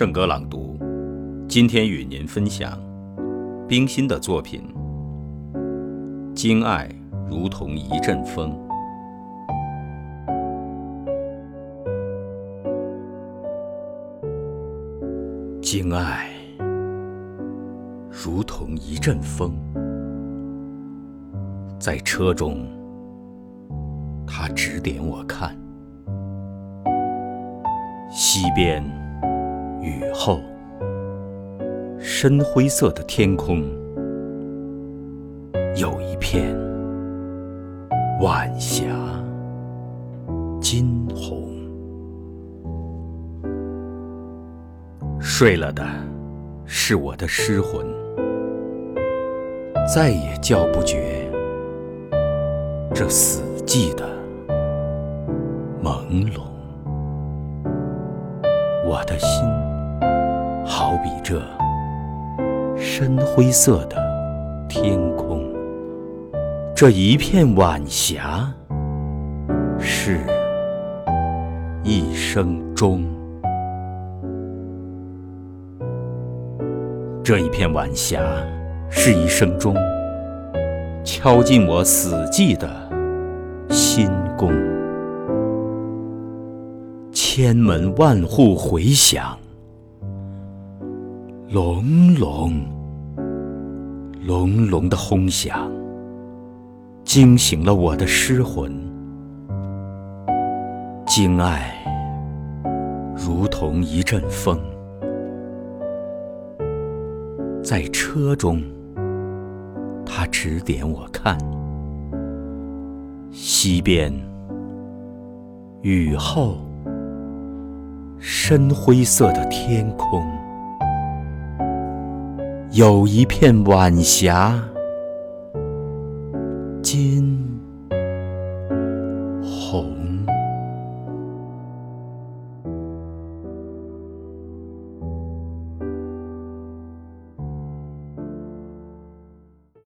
圣歌朗读，今天与您分享冰心的作品《经爱如同一阵风》。经爱如同一阵风，在车中，他指点我看，西边。雨后，深灰色的天空，有一片晚霞，金红。睡了的是我的失魂，再也叫不绝这死寂的朦胧。我的心。比这深灰色的天空，这一片晚霞，是一生中。这一片晚霞是一生中，敲进我死寂的心宫，千门万户回响。隆隆隆隆的轰响，惊醒了我的失魂。惊爱如同一阵风，在车中，他指点我看，西边雨后深灰色的天空。有一片晚霞，金红。